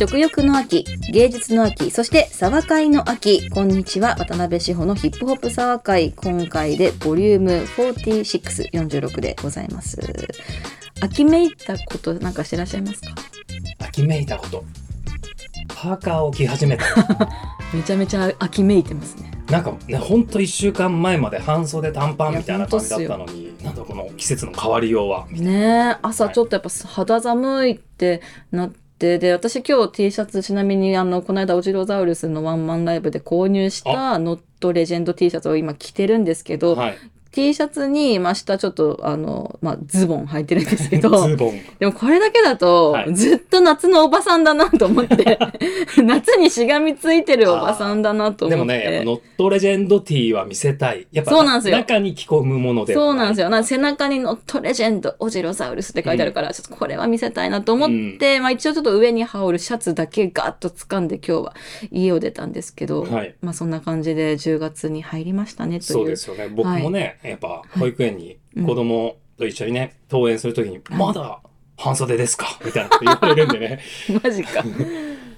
食欲の秋、芸術の秋、そして沢会の秋。こんにちは、渡辺志保のヒップホップ沢会。今回でボリューム46、46でございます。秋めいたことなんかしてらっしゃいますか？秋めいたこと。パーカーを着始めた。めちゃめちゃ秋めいてますね。なんかね、ほんと1週間前まで半袖短パンみたいな感じだったのに、なんだこの季節の変わりようは。ねえ朝ちょっとやっぱ肌寒いってなって、で私今日 T シャツちなみにあのこの間オジロザウルスのワンマンライブで購入したノットレジェンド T シャツを今着てるんですけど、はい。T シャツに、まあ、下ちょっと、あの、まあ、ズボン履いてるんですけど、ズボン。でもこれだけだと、はいずっと夏のおばさんだなと思って、夏にしがみついてるおばさんだなと思って。でもね、やっぱノットレジェンド T は見せたい。やっぱそうなんですよ中に着込むものではそうなんですよ。よ。な背中にノットレジェンド、オジロサウルスって書いてあるから、ちょっとこれは見せたいなと思って、まあ一応ちょっと上に羽織るシャツだけガーッと掴んで今日は家を出たんですけど、はいまあそんな感じで10月に入りましたねという。そうですよね。僕もね、やっぱ保育園に子供と一緒にね、登園するときに、まだ半袖ですか？みたいなこと言われるんでね。マジか。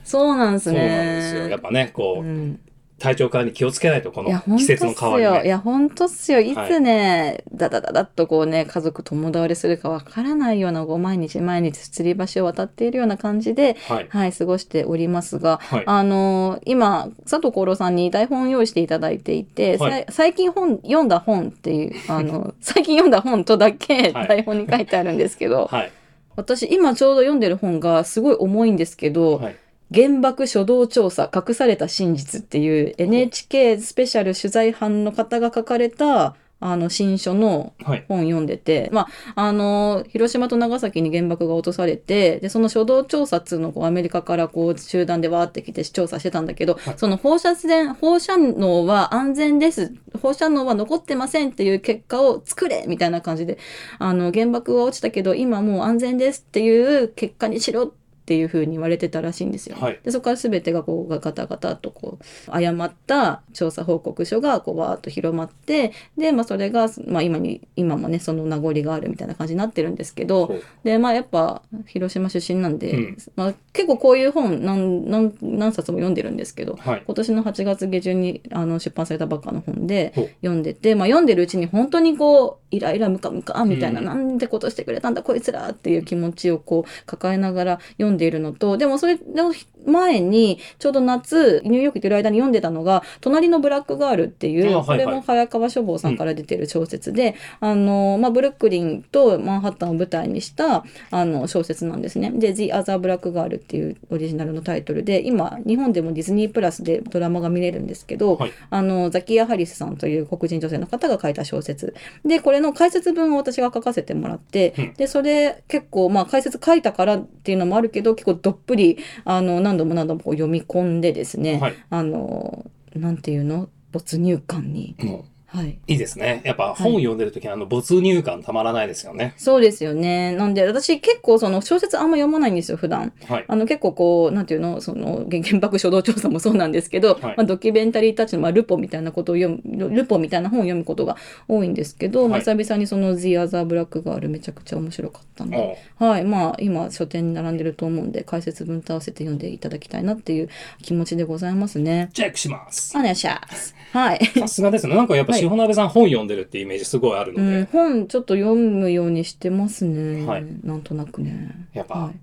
そうなんですそうね。なんですよ。やっぱね、こう、うん体調管理気をつけないと、この季節の変わりよ。いね。や、ほんとっすよ。いつね、だだだだっとこうね、家族共倒れするかわからないような、こう、毎日毎日吊り橋を渡っているような感じで、はい。はい、過ごしておりますが、はい。あのー今、佐藤幸郎さんに台本を用意していただいていて、最近本、読んだ本っていう、あの、最近読んだ本とだけはい台本に書いてあるんですけど、はい。私今ちょうど読んでる本がすごい重いんですけど、はい。原爆初動調査隠された真実っていう NHK スペシャル取材班の方が書かれたあの新書のはい。本読んでて、まあ、あの、広島と長崎に原爆が落とされて、で、その初動調査っていうのをこうアメリカからこう集団でわーって来て調査してたんだけど、はいその放射線、放射能は安全です。放射能は残ってませんっていう結果を作れみたいな感じで、あの、原爆は落ちたけど今もう安全ですっていう結果にしろっていうふうに言われてたらしいんですよ。はいでそこから全てがこうガタガタとこう誤った調査報告書がこうわーっと広まってで、まあ、それが、まあ、今に今もねその名残があるみたいな感じになってるんですけどでまあやっぱ広島出身なんで、うんまあ、結構こういう本何何何冊も読んでるんですけどはい。今年の8月下旬にあの出版されたばっかの本で読んでて、まあ、読んでるうちに本当にこうイライラムカムカみたいな、うん。なんでことしてくれたんだこいつらっていう気持ちをこう抱えながら読んでいるのとでもそれの前にちょうど夏ニューヨーク行ってる間に読んでたのが「隣のブラックガール」っていう、これも早川書房さんから出てる小説で、あのまあ、ブルックリンとマンハッタンを舞台にしたあの小説なんですね。で「The Other Black Girl」っていうオリジナルのタイトルで今日本でもディズニープラスでドラマが見れるんですけど、はい。あのザキヤ・ハリスさんという黒人女性の方が書いた小説。でこれの解説文を私が書かせてもらって、うん。でそれ結構まあ解説書いたからっていうのもあるけど結構どっぷりあの何度も何度も読み込んでですね、はい。あのなんていうの？没入感に、もはい、う、いいですね。やっぱ本読んでるときあの、没入感たまらないですよね。そうですよねなんで私結構その小説あんま読まないんですよ普段はい。あの結構こうなんていうのその原原爆初動調査もそうなんですけど、はいまあ、ドキュメンタリータッチの、まあ、ルポみたいなことを読むルポみたいな本を読むことが多いんですけど、まあ、はい久々にその「The Other Black Girl」めちゃくちゃ面白かったんで、はいまあ今書店に並んでると思うんで解説文と合わせて読んでいただきたいなっていう気持ちでございますね。チェックします。お願いします。はい。さすがですね。なんかやっぱ、はいしほなべさん本読んでるってイメージすごいあるのうん、で、本ちょっと読むようにしてますね。はいなんとなくね。やっぱはい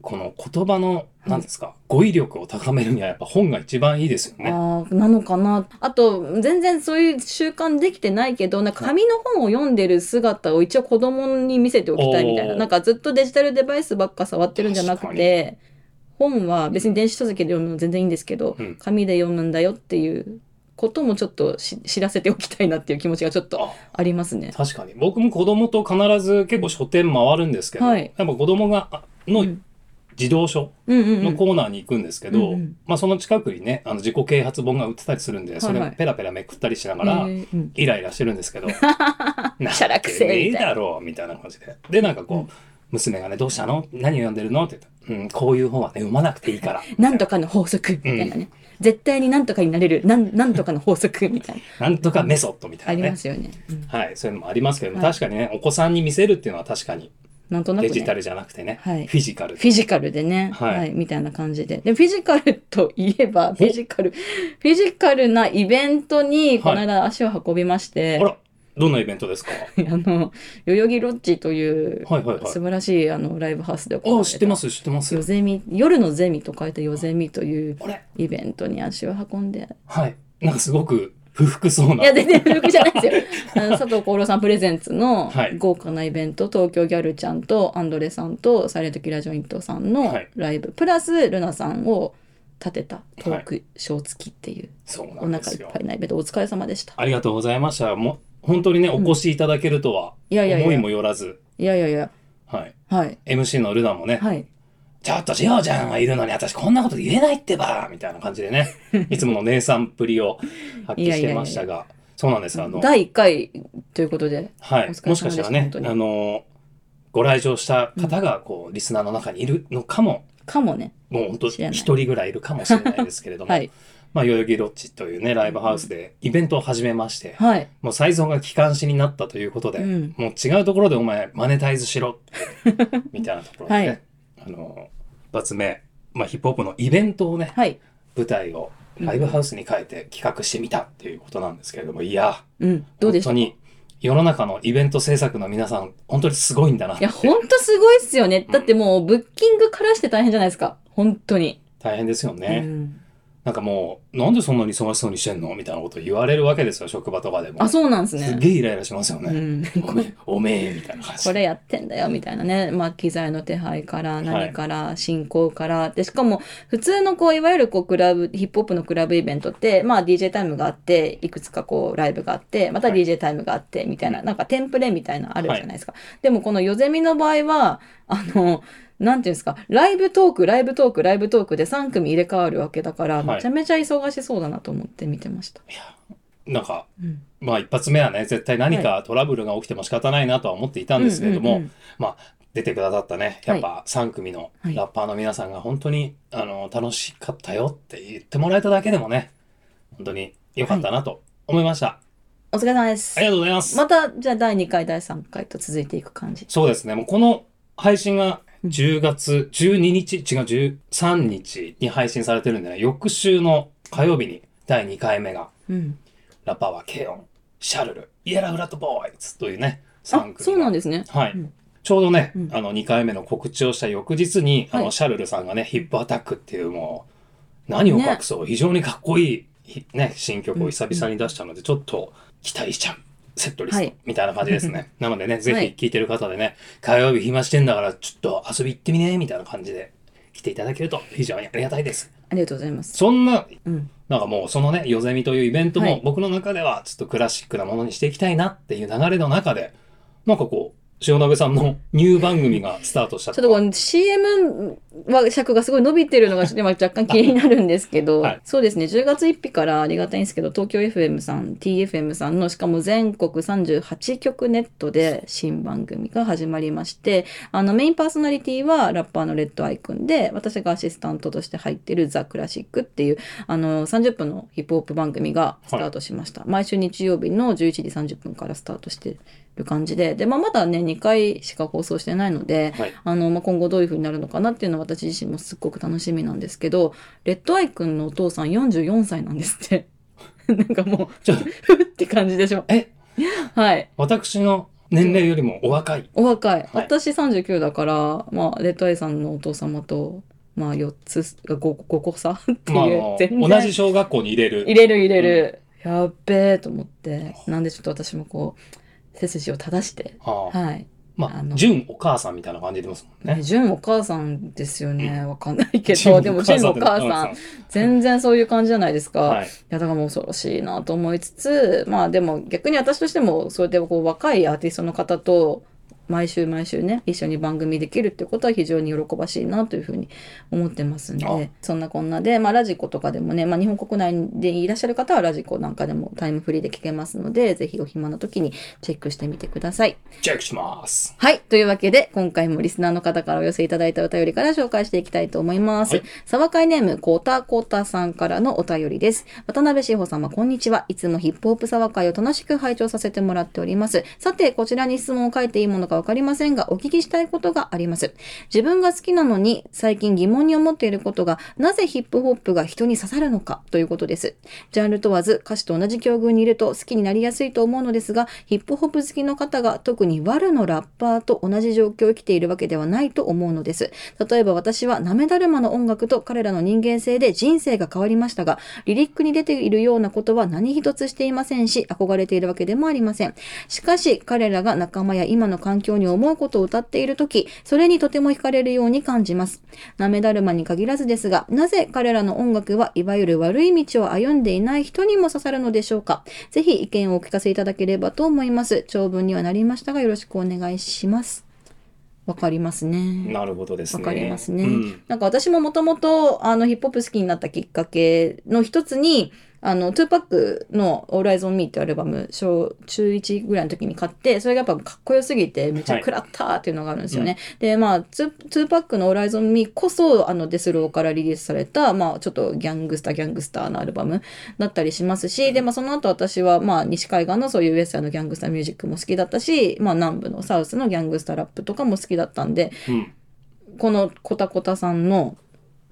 この言葉の、なんですか、語彙力を高めるにはやっぱ本が一番いいですよね。ああ、なのかな。あと、全然そういう習慣できてないけど、なんか紙の本を読んでる姿を一応子供に見せておきたいみたいな。なんかずっとデジタルデバイスばっか触ってるんじゃなくて、本は別に電子書籍で読むの全然いいんですけど、うん紙で読むんだよっていうこともちょっとし知らせておきたいなっていう気持ちがちょっとあありますね。確かに。僕も子供と必ず結構書店回るんですけど、はいやっぱ子供が、あのうん児童書。のコーナーに行くんですけど、うんうんまあその近くにね、あの自己啓発本が売ってたりするんで、それペラペラめくったりしながら、イライラしてるんですけど、なしゃらくせえねえみたいなだろうみたいな感じで。で、なんかこう、うん娘がね、どうしたの？何を読んでるの？って言ったら、うん、こういう本はね、読まなくていいから。なんとかの法則みたいなね。絶対になんとかになれる、なんなんとかの法則みたいな。なんとかメソッドみたあいなね。りますよね。うん。はい、そういうのもありますけども、はい。確かにね、お子さんに見せるっていうのは確かになんとなく、ね、デジタルじゃなくてね、はい。フィジカルフィジカルでね、ははいい、みたいな感じで。で、フィジカルといえば、フィジカル、フィジカルなイベントに、この間足を運びまして、あらどんなイベントですか？あの、代々木ロッジという、はいはいはい。素晴らしいあのライブハウスで行われたあ知ってます知ってます。夜ゼミ、夜のゼミと書いて夜ゼミというイベントに足を運んで、はい。なんかすごく不服そうな。いや、全然古くじゃないですよ。あの佐藤厚労さんプレゼンツのはい。豪華なイベント、東京ギャルちゃんとアンドレさんとサイレントキラージョイントさんのはい。ライブ、プラスルナさんを立てたトークショー付きっていう、そうなお腹いっぱいなイベント、お疲れ様でした。ありがとうございました。もう本当にねお越しいただけるとは、いやいやいや思いもよらずいやいやいや、はいはい。MC のルナもね、はい。ちょっとジオちゃんがいるのに私こんなこと言えないってばみたいな感じでね、いつもの姉さんっぷりを発揮してましたが、そうなんです。あの、第1回ということで、はいお疲。れ様もしかしたらねあの、ご来場した方が、こう、リスナーの中にいるのかも、かもね。もう本当知らない一人ぐらいいるかもしれないですけれども、はい。まあ、代々木ロッジというね、ライブハウスでイベントを始めまして、はい。もうサイゾンが機関士になったということで、うんもう違うところでお前マネタイズしろ みたいなところでね、はいあの一発目、まあ、ヒップホップのイベントをね、はい。舞台をライブハウスに変えて企画してみたっていうことなんですけれども、いや、うん。どうで本当に世の中のイベント制作の皆さん、本当にすごいんだなってや、ほんとすごいっすよね。だってもう、ブッキングからして大変じゃないですか。本当に。大変ですよね。うんなんかもう、なんでそんなに忙しそうにしてんの？みたいなこと言われるわけですよ、職場とかでも。あ、そうなんですすね。げえイライラしますよね。うん。おめえ、おめえみたいな感じこれやってんだよみたいなね、まあ、機材の手配から何から進行から、でしかも普通のこういわゆるこうクラブヒップホップのクラブイベントって、まあ、DJ タイムがあっていくつかこうライブがあってまたはい。DJ タイムがあってみたいな、なんかテンプレみたいなのあるじゃないですか、でもこのヨゼミの場合はあのなんていうんですかライブトークライブトークライブトークで3組入れ替わるわけだから、はいめちゃめちゃ忙しそうだなと思って見てました。なんか、うんまあ一発目はね、絶対何かトラブルが起きても仕方ないなとは思っていたんですけれども、うんうんうんまあ出てくださったね、やっぱ3組のはいラッパーの皆さんが本当に、あの楽しかったよって言ってもらえただけでもね、本当に良かったなと思いました。お疲れ様ですあり。がとうございます。またじゃあ第2回第3回と続いていく感じ。そうですね、もうこの配信が10月12日、違う13日に配信されてるんでね、翌週の火曜日に第2回目が、うんラッパーはケオン、シャルル、イエラ・フラット・ボーイズというね、3あ組がそうなんですね。はい。うんちょうどね、うんあの、2回目の告知をした翌日に、あの、はいシャルルさんがね、ヒップアタックっていうもう、何を隠そう、非常にかっこいい、ひね、新曲を久々に出したので、ちょっと期待しちゃう。セットリスト、はいみたいな感じですね。なのでね、ぜはいひ聞いてる方でね、火曜日暇してんだから、ちょっと遊び行ってみね、みたいな感じで来ていただけると非常にありがたいです。ありがとうございます。そんな、うん。なんかもうそのね、ヨゼミというイベントはいも僕の中ではちょっとクラシックなものにしていきたいなっていう流れの中で、なんかこう、塩鍋さんのニュー番組がスタートしたちょっとこの CM は尺がすごい伸びてるのが今若干気になるんですけど、はい。そうですね、10月1日からありがたいんですけど、東京 FM さん、TFM さんのしかも全国38局ネットで新番組が始まりまして、あのメインパーソナリティはラッパーのレッドアイくんで、私がアシスタントとして入ってるザ・クラシックっていうあの30分のヒップホップ番組がスタートしました。毎週日曜日の11時30分からスタートしてる感じで、で、まあ、まだね、2回しか放送してないので、はい。あの、まあ、今後どういう風になるのかなっていうのは私自身もすっごく楽しみなんですけど、レッドアイくんのお父さん44歳なんですって。なんかもう、ちょっと、ふって感じでしょ。え、はい。私の年齢よりもお若い。お若い。はい私39だから、まあ、レッドアイさんのお父様と、まあ、4つ、5, 5個差っていう、まあ全然同じ小学校に入れる。入れる入れる。やっべえと思って、なんでちょっと私もこう、背筋を正して、はあ、はい。まあ、あの純お母さんみたいな感じでますもんね。ね、純お母さんですよね。わかんないけ純ど、でも純お母さん、全然そういう感じじゃないですか。はいい、や、だからもう恐ろしいなと思いつつ、まあでも逆に私としても、そうやってこう若いアーティストの方と、毎週毎週ね、一緒に番組できるってことは非常に喜ばしいなというふうに思ってますんあで、そんなこんなで、まあラジコとかでもね、まあ日本国内でいらっしゃる方はラジコなんかでもタイムフリーで聞けますので、ぜひお暇な時にチェックしてみてください。チェックします。はい。というわけで、今回もリスナーの方からお寄せいただいたお便りから紹介していきたいと思います。はい沢会ネーム、コータコータさんからのお便りです。渡辺志保様、こんにちは。いつもヒップホップ沢会を楽しく拝聴させてもらっております。さて、こちらに質問を書いていいものかわかりませんが、お聞きしたいことがあります。自分が好きなのに、最近疑問に思っていることが、なぜヒップホップが人に刺さるのかということです。ジャンル問わず、歌詞と同じ境遇にいると好きになりやすいと思うのですが、ヒップホップ好きの方が特にワルのラッパーと同じ状況を生きているわけではないと思うのです。例えば私はナメダルマの音楽と彼らの人間性で人生が変わりましたが、リリックに出ているようなことは何一つしていませんし、憧れているわけでもありません。しかし、彼らが仲間や今の環境に思うことを歌っているとき、それにとても惹かれるように感じます。ナメダルマに限らずですが、なぜ彼らの音楽はいわゆる悪い道を歩んでいない人にも刺さるのでしょうかぜひ意見をお聞かせいただければと思います。長文にはなりましたが、よろしくお願いします。わかりますね。なるほどですね。わかりますね。うんなんか私ももともとあのヒップホップ好きになったきっかけの一つに、あの、トゥーパックの All Eyes on Me ってアルバム、小中1ぐらいの時に買って、それがやっぱかっこよすぎてめっちゃ食らったーっていうのがあるんですよね。で、まあ、ツートゥーパックの All Eyes on Me こそ、あの、デスローからリリースされた、まあ、ちょっとギャングスターギャングスターのアルバムだったりしますし、で、まあ、その後私は、まあ、西海岸のそういうウエスタンのギャングスターミュージックも好きだったし、まあ、南部のサウスのギャングスターラップとかも好きだったんで、うん。このコタコタさんの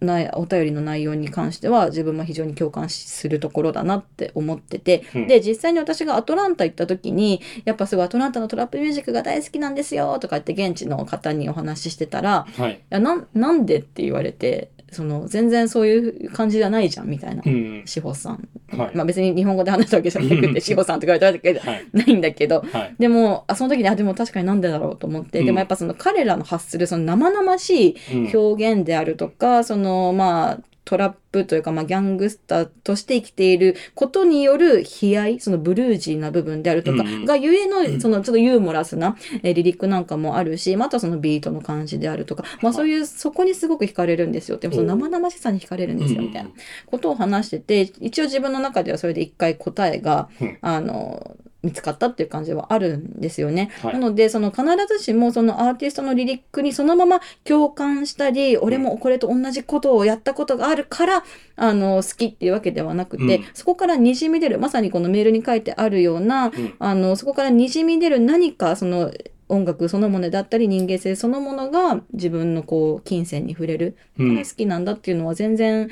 ないお便りの内容に関しては自分も非常に共感するところだなって思ってて、うんで実際に私がアトランタ行った時にやっぱすごいアトランタのトラップミュージックが大好きなんですよとか言って現地の方にお話ししてたらはい。「いやなんなんで?」って言われてその全然そういう感じじゃないじゃんみたいな。うん。志保さん、はい。まあ別に日本語で話したわけじゃなくて志保さんとか言われたわけじゃはい。ないんだけどはい。でもあその時にあでも確かになんでだろうと思って、うんでもやっぱその彼らの発するその生々しいうん表現であるとか、そのまあトラップというか、まあ、ギャングスターとして生きていることによる悲哀そのブルージーな部分であるとかがゆえのそのちょっとユーモラスなえーリリックなんかもあるしまたそのビートの感じであるとか、まあ、そういうそこにすごく惹かれるんですよ。でもその生々しさに惹かれるんですよみたいなことを話してて一応自分の中ではそれで一回答えが、うん。あの見つかったっていう感じはあるんですよね。はい。なのでその必ずしもそのアーティストのリリックにそのまま共感したり、俺もこれと同じことをやったことがあるからあの好きっていうわけではなくて、うん。そこからにじみ出るまさにこのメールに書いてあるような、ん。あのそこからにじみ出る何かその音楽そのものだったり人間性そのものが自分のこう金銭に触れるうん。好きなんだっていうのは全然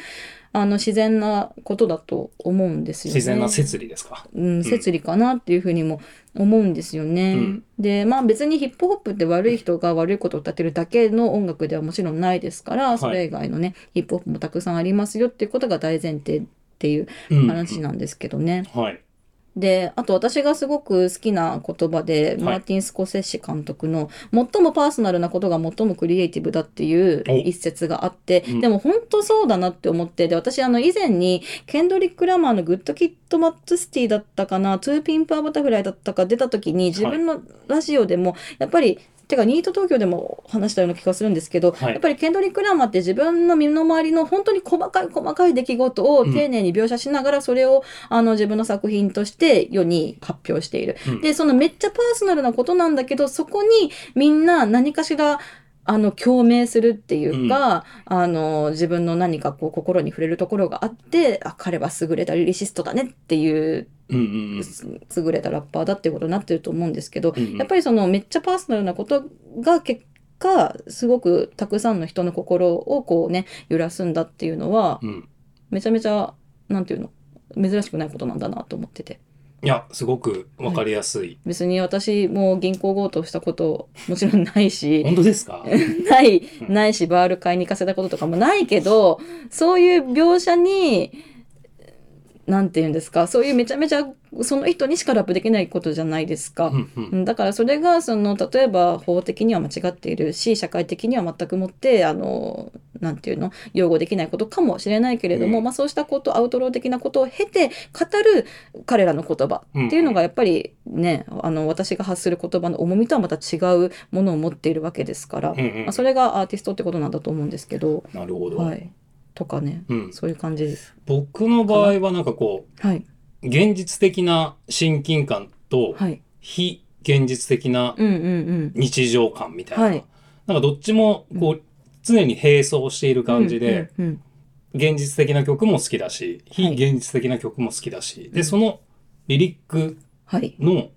あの自然なことだと思うんですよね。自然な摂理ですか？うん、摂理かなっていうふうにも思うんですよね。うんでまあ別にヒップホップって悪い人が悪いことを歌ってるだけの音楽ではもちろんないですから、いそれ以外のねヒップホップもたくさんありますよっていうことが大前提っていううん話なんですけどね。はい。であと私がすごく好きな言葉で、マーティン・スコセッシ監督の最もパーソナルなことが最もクリエイティブだっていうお。一節があって、うん。でも本当そうだなって思ってで私あの以前にケンドリック・ラマーの「グッド・キッド・マッツ・スティ」だったかな「 To Pimp a Butterfly」だったか出た時に自分のラジオでもやっぱりてかニート東京でも話したような気がするんですけど、はい。やっぱりケンドリック・ラマーって自分の身の回りの本当に細かい細かい出来事を丁寧に描写しながらそれを、あの自分の作品として世に発表している。うん。でそのめっちゃパーソナルなことなんだけどそこにみんな何かしらあの共鳴するっていうか、あの自分の何かこう心に触れるところがあってあ彼は優れたリリシストだねっていううんうん優れたラッパーだっていうことになってると思うんですけど、うんうんやっぱりそのめっちゃパーソナルなことが結果すごくたくさんの人の心をこうね揺らすんだっていうのはうん。うん。めちゃめちゃなんていうの珍しくないことなんだなと思ってていや、すごくわかりやすい。別に私も銀行強盗したこともちろんないし。本当ですか？ないないしバール買いに行かせたこととかもないけどそういう描写になんて言うんですか？そういうめちゃめちゃその人にしかラップできないことじゃないですか。うんうん。うんだからそれがその例えば法的には間違っているし社会的には全くもってあのなんていうの擁護できないことかもしれないけれども、うん。まあ、そうしたことアウトロー的なことを経て語る彼らの言葉っていうのがやっぱりね、あの私が発する言葉の重みとはまた違うものを持っているわけですから、うんうんまあ、それがアーティストってことなんだと思うんですけど、なるほど。はい、とかねうん、そういう感じです。僕の場合はなんかこはい。う、現実的な親近感と、はい。非現実的なうんうんうん。日常感みたいな。はい。なんかどっちもこう、常に並走している感じで、現実的な曲も好きだし、非はい。現実的な曲も好きだし、で、そのリリックはい。の、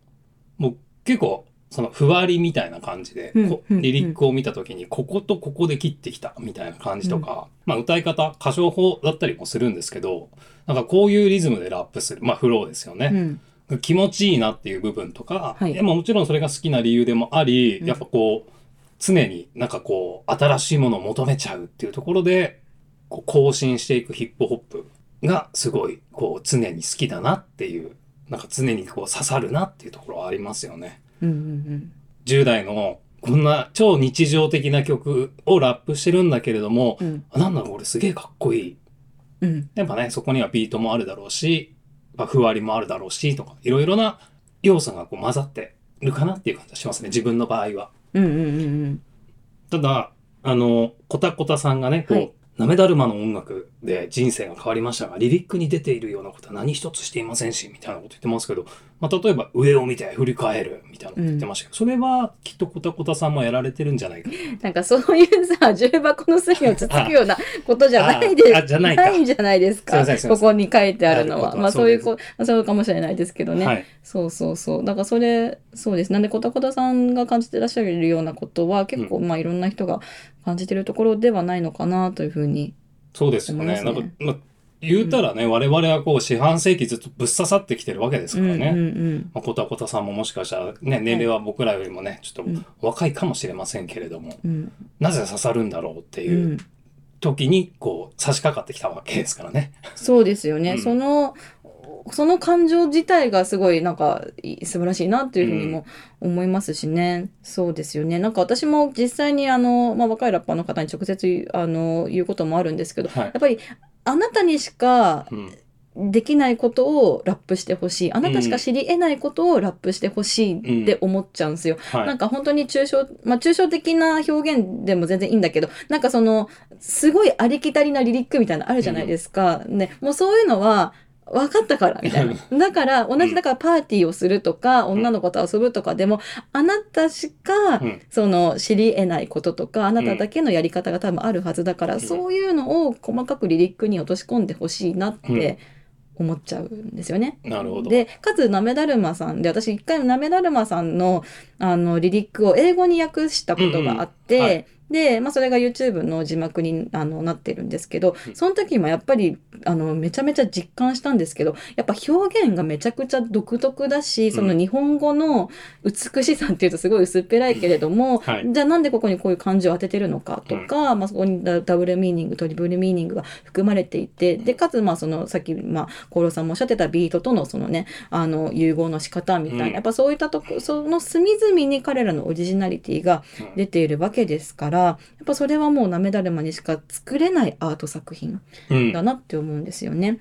もう結構そのふわりみたいな感じで、リリックを見た時に、こことここで切ってきたみたいな感じとか、まあ歌い方、歌唱法だったりもするんですけど、なんかこういうリズムでラップする、まあフローですよね。うん。気持ちいいなっていう部分とか、もちろんそれが好きな理由でもあり、うん。やっぱこう、常になんかこう、新しいものを求めちゃうっていうところで、こう更新していくヒップホップがすごい、こう、常に好きだなっていう、なんか常にこう刺さるなっていうところはありますよね。うんうん10代のこんな超日常的な曲をラップしてるんだけれども、うんあなんだろう、これすげえかっこいい。うんやっぱね、そこにはビートもあるだろうし、まあ、ふわりもあるだろうし、とか、いろいろな要素がこう混ざってるかなっていう感じがしますね、自分の場合は。うんうんうんうん。ただ、あの、コタコタさんがね、こう、はいなめだるまの音楽で人生が変わりましたが、リリックに出ているようなことは何一つしていませんし、みたいなこと言ってますけど、まあ、例えば上を見て振り返るみたいなこと言ってましたけど、それはきっとコタコタさんもやられてるんじゃないかな。なんかそういうさ重箱の隅をつつくようなことじゃないでああじゃないか。んじゃないですか。すここに書いてあるのは。まあそういうこそうかもしれないですけどね、はい。そうそうそう。だからそれそうです。なんでコタコタさんが感じてらっしゃるようなことは結構、まあいろんな人が感じてるところではないのかなというふうにそうですよね。なんか、まあ、言うたらね、我々はこう、四半世紀ずっとぶっ刺さってきてるわけですからね。うんうんまあ、コタコタさんももしかしたらね、年齢は僕らよりもね、ちょっうんと若いかもしれませんけれども、うん。なぜ刺さるんだろうってういうん。時に、こう、差し掛かってきたわけですからね。そうですよね、うん。そのその感情自体がすごいなんかい素晴らしいなっていうふうにも思いますしね、そうですよねなんか私も実際にあの、まあ、若いラッパーの方に直接あの言うこともあるんですけどはいやっ。ぱりあなたにしかうん。できないことをラップしてほしいあなたしか知り得ないことをラップしてほしいって思っちゃうんですよ。はい。なんか本当に抽象、まあ抽象的な表現でも全然いいんだけど、なんかその、すごいありきたりなリリックみたいなのあるじゃないですか。ね、もうそういうのは、分かったから、みたいな。だから、同じだからパーティーをするとか、女の子と遊ぶとかでも、あなたしかう、ん。その知り得ないこととか、あなただけのやり方が多分あるはずだから、んそういうのを細かくリリックに落とし込んでほしいなって思っちゃうんですよね。なるほど。でかつなめだるまさんで私一回なめだるまさんのあのリリックを英語に訳したことがあって、うんうんはいで、まあ、それが YouTube の字幕にあのなってるんですけどうん。その時もやっぱりあのめちゃめちゃ実感したんですけどやっぱ表現がめちゃくちゃ独特だしその日本語の美しさっていうとすごい薄っぺらいけれども、はい。じゃあなんでここにこういう漢字を当ててるのかとか、まあ、そこにダダブルミーニングトリプルミーニングが含まれていてでかつまあそのさっきまあコロさんもおっしゃってたビートとのそのねあの融合の仕方みたいな、うん。やっぱそういったとこその隅々に彼らのオリジナリティがうん。出ているわけですからやっぱそれはもうなめだるまにしか作れないアート作品うん。だなって思うんですよね。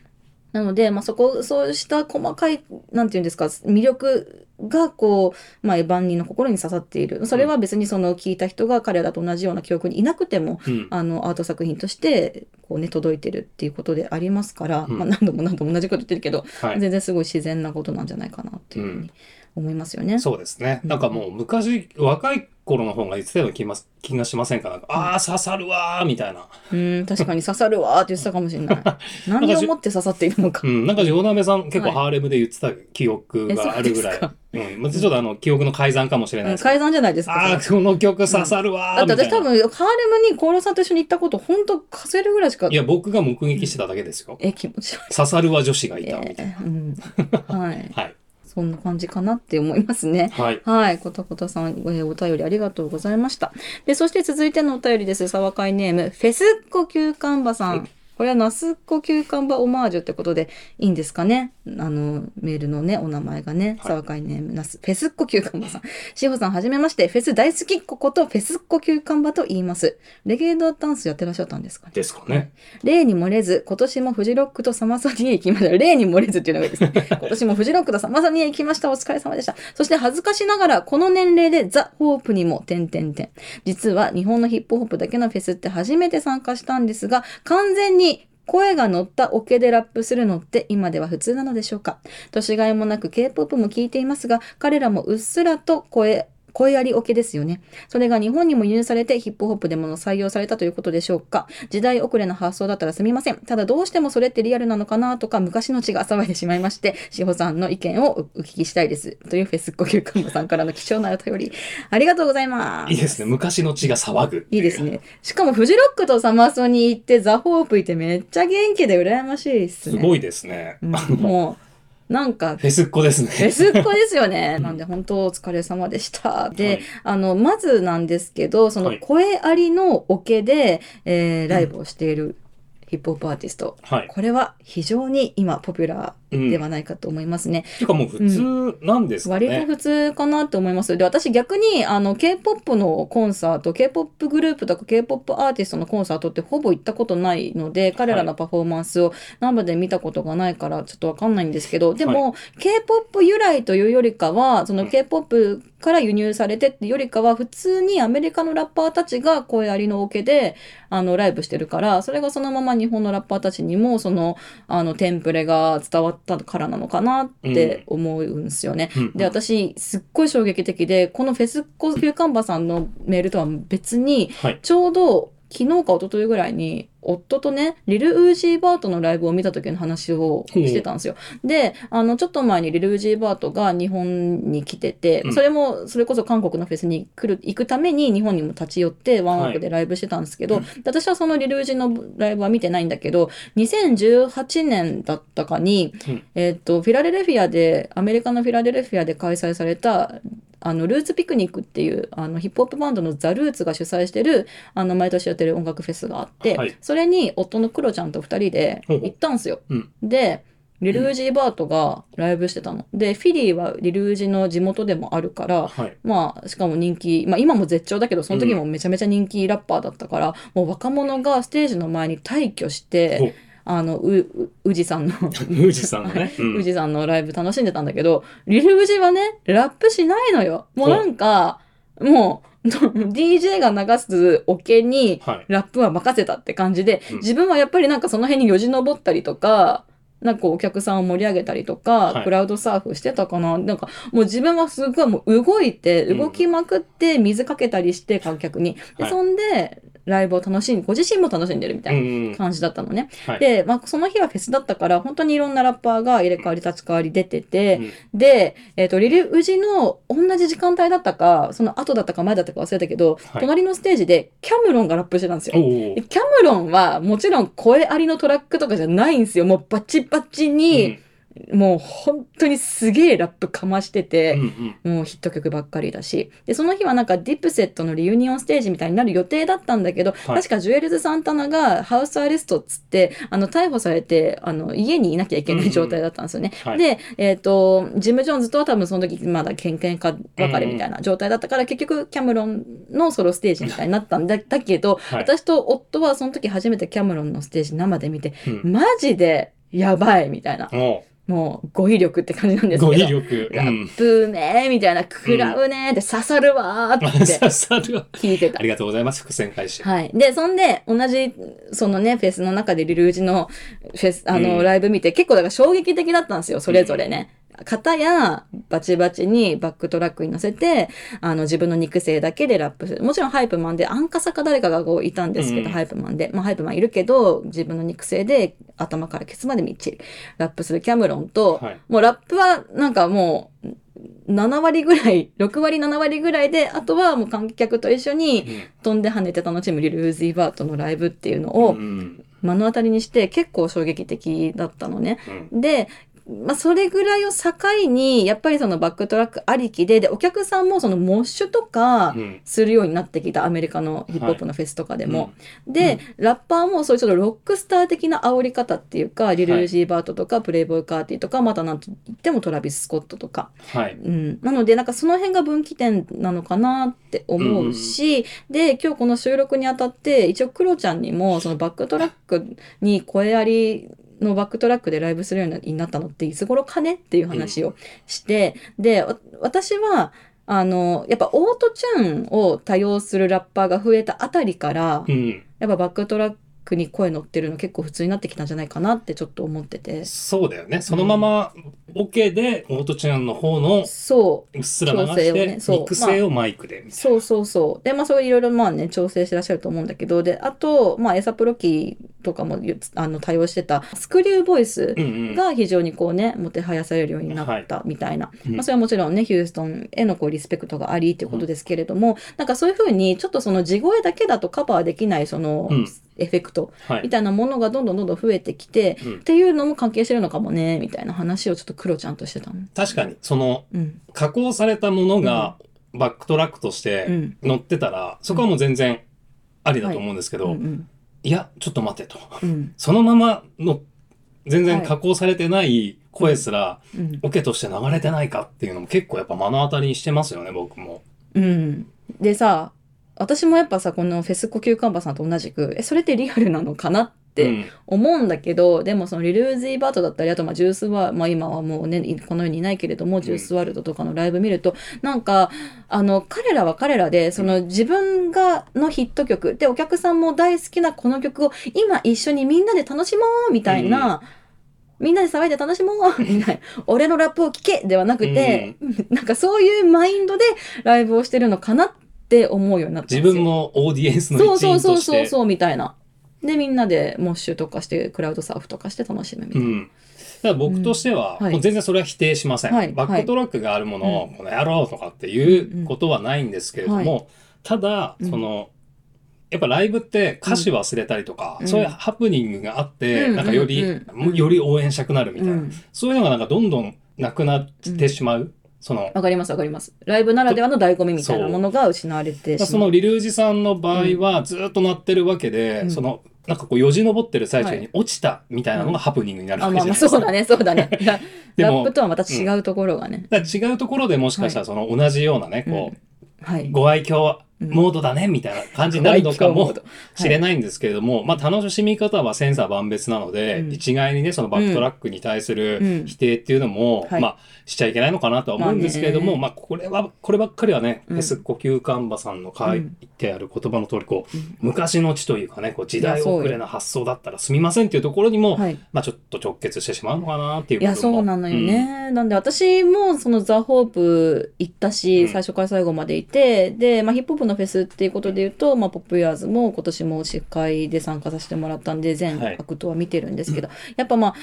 なので、まあ、そこそうした細かいなんていうんですか魅力がこう、まあ、エヴァンニーの心に刺さっているそれは別にその聞いた人が彼らと同じような記憶にいなくてもうん。あのアート作品としてこう、ね、届いてるっていうことでありますから、うんまあ、何度も何度も同じこと言ってるけど、はい。全然すごい自然なことなんじゃないかなっていうふうに思いますよね。そうですね。なんかもう昔、若い頃の方が言ってたような気ます気がしませんか？なんか、ああ、刺さるわーみたいな。うん確かに刺さるわーって言ってたかもしれない。何をもって刺さっているのかう。ん。なんか、ジョーナメさん結構はいハーレムで言ってた記憶があるぐらい。ううん。まあちょっとあの、記憶の改ざんかもしれないですけど。改ざんじゃないですか。ああ、この曲刺さるわだってーみたいな。私多分ハーレムにコーラさんと一緒に行ったこと本当数えるぐらいしかいや、僕が目撃してただけですよ。え気持ち悪い。刺さるわ女子がいたみたいえーうん、はい。な。はい。そんな感じかなって思いますね。はい。はい。こたこたさん、えーお便りありがとうございました。で、そして続いてのお便りです。沢会ネーム、フェスッコキューカンバさん。はいこれはナスッコキューカンバオマージュってことでいいんですかね？あの、メールのね、お名前がね、はい沢会ネーム、ナス、フェスッコキューカンバさん。しほさん、はじめまして、フェス大好きっ子ことフェスッコキューカンバと言います。レゲエドダンスやってらっしゃったんですかね？ですかね。例に漏れず、今年もフジロックとサマソニへ行きました。例に漏れずっていうのがいいですね。今年もフジロックとサマソニへ行きました。お疲れ様でした。そして恥ずかしながら、この年齢でザ・ホープにも、点々点。実は日本のヒップホップだけのフェスって初めて参加したんですが、完全に声が乗ったオケでラップするのって今では普通なのでしょうか？年がいもなく K-POP も聴いていますが、彼らもうっすらと声、声ありオケですよね。それが日本にも輸入されてヒップホップでも採用されたということでしょうか。時代遅れの発想だったらすみません。ただどうしてもそれってリアルなのかなとか昔の血が騒いでしまいまして、志保さんの意見をお聞きしたいです。というフェス呼吸看護さんからの貴重なお便り、ありがとうございます。いいですね。昔の血が騒ぐ。いいです。ね。しかもフジロックとサマソに行ってザ・ホープいてめっちゃ元気で羨ましいっすね。すごいですね。うんもう、なんか、フェスっ子ですね。フェスっ子ですよね。なんで本当お疲れ様でした。で、はいあの、まずなんですけど、そのはい声ありのオケで、えーライブをしているヒップホップアーティスト。はい。これは非常に今ポピュラーではないかと思いますね。ていうかもう普通なんですかね。割と普通かなって思います。で、私逆に、あの、K-POP のコンサート、K-POP グループとか K-POP アーティストのコンサートってほぼ行ったことないので、彼らのパフォーマンスを生で見たことがないからちょっとわかんないんですけど、でも、K-POP 由来というよりかは、その K-POP から輸入されてっていうよりかは、普通にアメリカのラッパーたちが声ありのオケで、あの、ライブしてるから、それがそのまま日本のラッパーたちにも、その、あの、テンプレが伝わったからなのかなって思うんですよね。うんで、私、すっごい衝撃的で、このフェスコフューカンバさんのメールとは別に、はい。ちょうど昨日か一昨日ぐらいに、夫とね、リル・ウージー・バートのライブを見た時の話をしてたんですよ。で、あの、ちょっと前にリル・ウージー・バートが日本に来てて、うん。それも、それこそ韓国のフェスに来る、行くために日本にも立ち寄ってワンオクでライブしてたんですけど、はいで私はそのリル・ウージーのライブは見てないんだけど、2018年だったかに、うん。えっと、フィラデルフィアで、アメリカのフィラデルフィアで開催された、あの、ルーツピクニックっていう、あの、ヒップホップバンドのザ・ルーツが主催してる、あの、毎年やってる音楽フェスがあって、はいそれに夫のクロちゃんと二人で行ったんですよ。うんで、リルージーバートがライブしてたの。で、フィリーはリルージの地元でもあるから、はい。まあ、しかも人気、まあ今も絶頂だけど、その時もめちゃめちゃ人気ラッパーだったから、もう若者がステージの前に退去して、あの、う、う、宇治さんの、宇治さんのね。うん宇治さんのライブ楽しんでたんだけど、リル宇治はね、ラップしないのよ。もうなんか、もう、DJ が流すオケに、はい。ラップは任せたって感じでうん、自分はやっぱりなんかその辺によじ登ったりとか、なんかお客さんを盛り上げたりとか、はいクラウドサーフしてたかな。なんかもう自分はすごいもう動いて、うん動きまくって水かけたりして観客に。で、はいそんで、ライブを楽しんご自身も楽しんでるみたいなうん。感じだったのね。はい。で、まあ、その日はフェスだったから、本当にいろんなラッパーが入れ替わり立ち替わり出てて、うんで、えっ、と、リル・ウジの同じ時間帯だったか、その後だったか前だったか忘れたけど、はい隣のステージでキャムロンがラップしてたんですよ。キャムロンはもちろん声ありのトラックとかじゃないんですよ。もうバチバチに、もう本当にすげえラップかましてて、うんうん。もうヒット曲ばっかりだし。で、その日はなんかディプセットのリユニオンステージみたいになる予定だったんだけど、はい。確かジュエルズ・サンタナがハウスアレストっつって、あの、逮捕されて、あの、家にいなきゃいけない状態だったんですよね。はい。で、えっ、と、ジム・ジョーンズとは多分その時まだ喧嘩か別れみたいな状態だったから、結局キャムロンのソロステージみたいになったんだだけど、はい私と夫はその時初めてキャムロンのステージ生で見て、うん。マジでやばいみたいな。おもう語彙力って感じなんですけど。語彙力。ラップねーみたいな、食らうねーって刺さるわ。って 刺さるわ聞いてたあ。りがとうございます。伏線回収。はい。で、そんで、同じ、そのね、フェスの中でリルージのフェス、あの、うんライブ見て、結構だから衝撃的だったんですよ、それぞれね。型やバチバチにバックトラックに乗せて、あの、自分の肉声だけでラップする。もちろんハイプマンで、アンカサか誰かがこういたんですけど、うんハイプマンで。まあ、ハイプマンいるけど、自分の肉声で頭からケツまでみっちりラップするキャムロンと、はい。もうラップはなんかもう、7割ぐらい、6割7割ぐらいで、あとはもう観客と一緒に飛んで跳ねて楽しむリル・ウーズイ・バートのライブっていうのうをん目の当たりにして結構衝撃的だったのね。うんで、まあ、それぐらいを境に、やっぱりそのバックトラックありきで、で、お客さんもそのモッシュとかうん。するようになってきた、アメリカのヒップホップのフェスとかでも。で、ラッパーもそういうちょっとロックスター的な煽り方っていうか、リル・ウージー・バートとか、プレイボーイ・カーティーとか、またなんと言ってもトラビス・スコットとか、はい。うん、なのでなんかその辺が分岐点なのかなって思うし、で今日この収録にあたって一応クロちゃんにもそのバックトラックに声ありのバックトラックでライブするようになったのっていつ頃かねっていう話をして、で、私はあのやっぱオートチューンを多用するラッパーが増えたあたりから、うん。やっぱバックトラックに声乗ってるの結構普通になってきたんじゃないかなってちょっと思ってて。そうだよね。そのまま、オケで、オートチューンの方の、そう。うっすら音量調整して、をねをマイクで、みたいそうそうそう。で、まあ、そういろいろまあね、調整してらっしゃると思うんだけど、で、あと、まあ、エサプロキーとかもゆあの対応してたスクリューボイスな。うんうん。が非常にこうね、もてはやされるようになったみたいな。うんまあ、それはもちろんね、ヒューストンへのこうリスペクトがありっていうことですけれども、なんかそういうふうに、ちょっとその地声だけだとカバーできない、その、うんエフェクトはい。みたいなものがどんどんどんどん増えてきて、うんっていうのも関係してるのかもね、みたいな話をちょっとクロちゃんとしてたの。確かに、その、うん。加工されたものが、バックトラックとしうてん。乗ってたら、そこはもう全然ありだと思うんですけど、うんうん。いや、ちょっと待てと。うん。そのままの、全然はい加工されてない声すら、うん。オケとして流れてないかっていうのも結構やっぱ目の当たりにしてますよね、僕も。うん。でさ、私もやっぱさ、このフェス呼吸カンバさんと同じく、え、それってリアルなのかなってうん思うんだけど、でもそのリルーズイバートだったり、あとまあジュースは、まあ今はもうね、いこの世にいないけれども、ジュースワールドとかのライブ見ると、なんか、あの、彼らは彼らで、その自分がのヒット曲、で、お客さんも大好きなこの曲を今一緒にみんなで楽しもうみたいな、みんなで騒いで楽しもうみたいな、俺のラップを聴けではなくて、なんかそういうマインドでライブをしてるのかなって思うようになった。自分もオーディエンスのそう一員そうそうとして。そうそうみたいな。でみんなでモッシュとかしてクラウドサーフとかして楽しむみたいな。うん。だから僕としては、うん。はい。もう全然それは否定しません。はい。バックトラックがあるものを、この野郎とかっていうことはないんですけれども、うんうんただ、うん。その、やっぱライブって歌詞忘れたりとか、うん。そういうハプニングがあって、うん。なんかより、うん。より応援したくなるみたいな、うん。そういうのがなんかどんどんなくなってしまう。その、わかりますわかります。ライブならではの醍醐味みたいなものが失われてしまう。そのリルージさんの場合はずっと鳴ってるわけで、うんその、なんかこう、よじ登ってる最中はいに落ちたみたいなのがハプニングになるわあまあけじゃないですか。まあそうだねそうだね。ラップとはまた違うところがね。だから違うところでもしかしたらその同じようなね、こう、はい。ご愛嬌モードだね、みたいな感じになるのかもしれい。ないんですけれども、まあ楽しみ方は千差万別なので、うん。一概にね、そのバックトラックに対すうん。る否定っていうのも、はい。まあしちゃいけないのかなとは思うんですけれども、ままあこれは、こればっかりはね、うん。フェス呼吸カンバさんの書いてある言葉の通り、こう、うん。昔の地というかね、こう時代遅れな発想だったらすみませんっていうところにも、はい。まあちょっと直結してしまうのかなっていういや、そうなのよ。ね。なんで私もそのザ・ホープ行ったし、うん。最初から最後までいて、で、まあヒップホップのフェスっていうことで言うと、まあポップユアーズも今年も司会で参加させてもらったんで、全はい。アクトは見てるんですけど、やっぱまあ、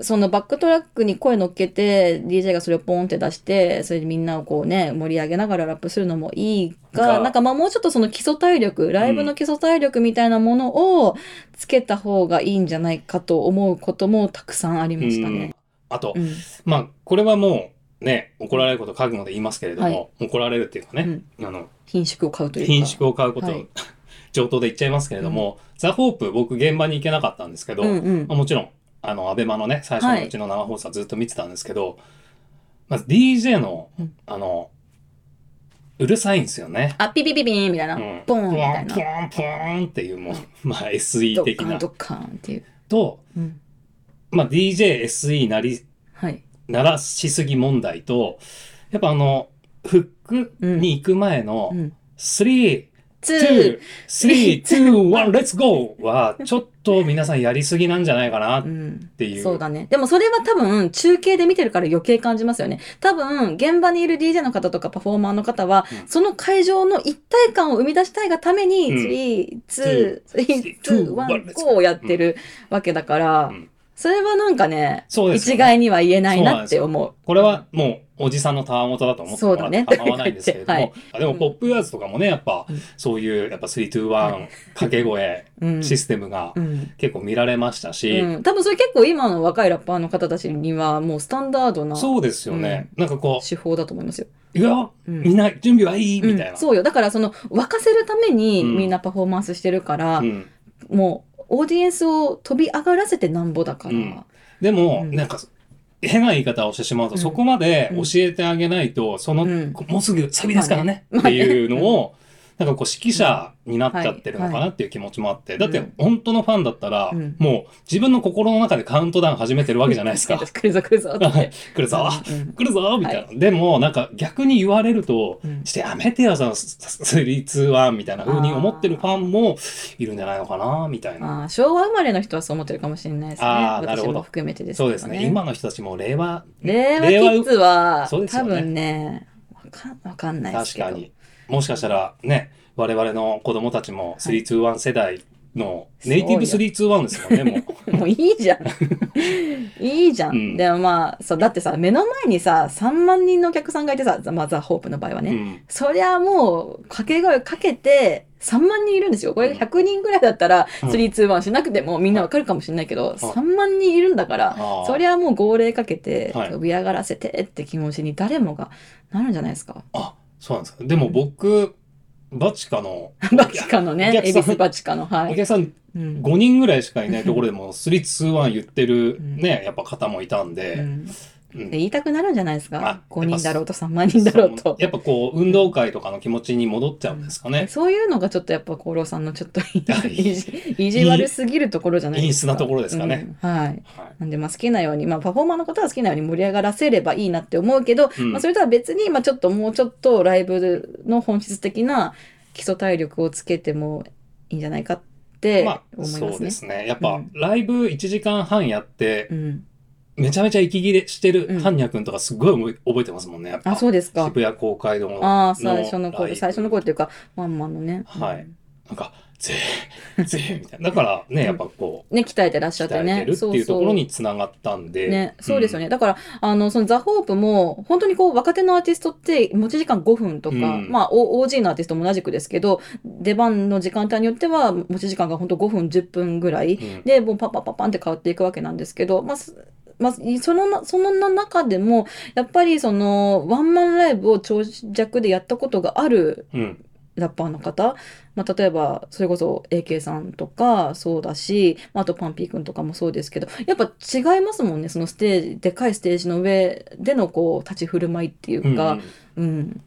そのバックトラックに声乗っけて、DJ がそれをポンって出して、それでみんなをこうね、盛り上げながらラップするのもいいが、がなんかまあもうちょっとその基礎体力、ライブの基礎体力みたいなものをつけた方がいいんじゃないかと思うこともたくさんありましたうん。ね。あと、うん。まあこれはもうね、怒られること覚悟で言いますけれども、はい怒られるっていうかね、あの、品種を買うというか。品種を買うこと、はい 上等で言っちゃいますけれども、ザ・ホープ僕現場に行けなかったんですけど、うんうんまあもちろん、あの、アベマのね、最初のうちの生放送はずっと見てたんですけど、まず DJ のうん、あの、うるさいんですよね。あ、ピピピピーンみたいな。うん、ポーンみたいなポ。ーンポーンっていうもう、まあ SE ドッ的なカンド。ッカンっていう。と、うん。まあ DJ、SE なり、はい。鳴らしすぎ問題と、やっぱあの、フックに行く前のう、ん。3、ツ2ー、3、2、1、レッツゴーは、ちょっと皆さんやりすぎなんじゃないかなっうん。ていう。そうだね。でもそれは多分中継で見てるから余計感じますよね。多分現場にいる DJ の方とかパフォーマーの方は、うんその会場の一体感を生み出したいがために、うん3、2、3、2、2 1、5をやってるわけだから、うんそれはなんかね、そうですよね。一概には言えないなって思う。これはもう、おじさんのたわもとだと思ってもらって構わないんですけれども、はい。あでも、ポップユアーズとかもね、やっぱうん、そういう、やっぱ3、2、1、掛け声、うん。システムがうん。結構見られましたし、うん、多分それ結構今の若いラッパーの方たちにはもうスタンダードなそうですよね。なんかこ手法だと思いますよ。う、いや、うん。みんな準備はいいみたいな。うん。そうよ。だからその沸かせるためにうん。みんなパフォーマンスしてるから、うん。もうオーディエンスを飛び上がらせてなんぼだから、うん。でも、うん。なんか、変な言い方をしてしまうと、うん。そこまで教えてあげないと、その、うん。もうすぐサビですからね。っていうのを、なんかこう指揮者になっちゃってるのかなっていう気持ちもあって、だってうん本当のファンだったら、うんもう自分の心の中でカウントダウン始めてるわけじゃないですか。来るぞ来るぞって。はい来るぞ、うん来るぞみたいな。でも、なんか逆に言われると、うんしてやめてよ、その3-2-1みたいな風に思ってるファンもいるんじゃないのかなみたいな。昭和生まれの人はそう思ってるかもしれないですね。あーなるほど含めてですけどそうですね。今の人たちも令和、令和キッズは、多分ね、わかんわかんないですけど。確かに。もしかしたらね、我々の子供たちも3-2-1世代のネイティブ3-2-1ですもんね、もう。もういいじゃん。いいじゃん。うんでもまあ、そう、だってさ、目の前にさ、3万人のお客さんがいてさ、まあ、ザ・ホープの場合はね。うんそりゃもう、掛け声かけて、3万人いるんですよ。これ100人ぐらいだったら、うん3、2、1しなくてもみんなわかるかもしれないけど、ん3万人いるんだから、そりゃもう号令かけて、はい飛び上がらせてって気持ちに誰もがなるんじゃないですか。あ、そうなんですか。でも僕、バチカの、バチカのねお、客さん恵比寿バチカの、はい。お客さんうん。5人ぐらいしかいないところでも 3-2-1言ってるうん。ね、やっぱ方もいたんうで、んうんで言いたくなるんじゃないですあか。5人だろうと3万人だろうと。やっぱこう、運動会とかの気持ちに戻っちゃうんですかね。そういうのがちょっとやっぱ厚労さんのちょっと意はい地意地悪すぎるところじゃないですか。陰湿なところですかねうんはい。はいなんでまあ好きなように、まあパフォーマーの方は好きなように盛り上がらせればいいなって思うけど、うんまあそれとは別に、まあちょっともうちょっとライブの本質的な基礎体力をつけてもいいんじゃないかってまあ、思いますね。そうですね。やっぱうん、ライブ1時間半やってう、ん。めちゃめちゃ息切れしてるうんハンニャ君とかすごい覚えてますもんね。やっぱあ、そうですか。渋谷公会堂の。ああ、最初の頃、最初の頃っていうか、まんまのね。はいなんか、ぜー、ぜーみたいな。だからね、やっぱこう、ね、鍛えてらっしゃってね。鍛えてるっていうところにつながったんで。ね、そうですよね。ね。だから、あの、そのザ・ホープも、本当にこう、若手のアーティストって、持ち時間5分とか、うんまあ、O- OG のアーティストも同じくですけど、出番の時間帯によっては、持ち時間が本当5分、10分ぐらい、うんで、もうパッパッパッパンって変わっていくわけなんですけど、まあ、すまあ、そのな、その中でも、やっぱりその、ワンマンライブを長尺でやったことがあるうん。ラッパーの方、まあ、例えばそれこそ AK さんとかそうだし、まあ、あとパンピーくんとかもそうですけどやっぱ違いますもんねそのステージでかいステージの上でのこう立ち振る舞いっていうか、うん。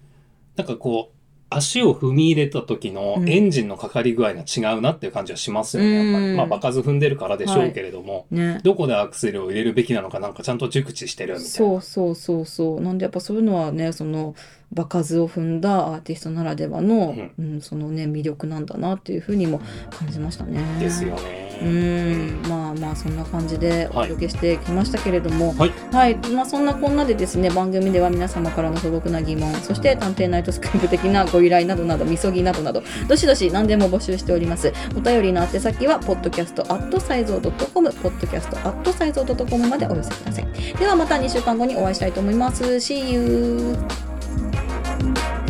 なんかこう、足を踏み入れた時のうんエンジンのかかり具合が違うなっていう感じはしますよね。やっぱうんり。まあ、場数踏んでるからでしょうけれども、ねどこでアクセルを入れるべきなのかなんかちゃんと熟知してるみたいな。そうそうそうそうなんでやっぱそういうのはねその場数を踏んだアーティストならではの、うんそのね魅力なんだなっていうふうにも感じましたね。ですよね。うんまあまあそんな感じでおはい届けしてきましたけれども、はい。はい、まあ、そんなこんなでですね番組では皆様からの素朴な疑問そして探偵ナイトスクープ的なご依頼などなどみそぎなどなどどしどし何でも募集しておりますお便りの宛先は podcast.sizeo.com podcast.sizeo.com までお寄せくださいではまた2週間後にお会いしたいと思います See you! Thank you.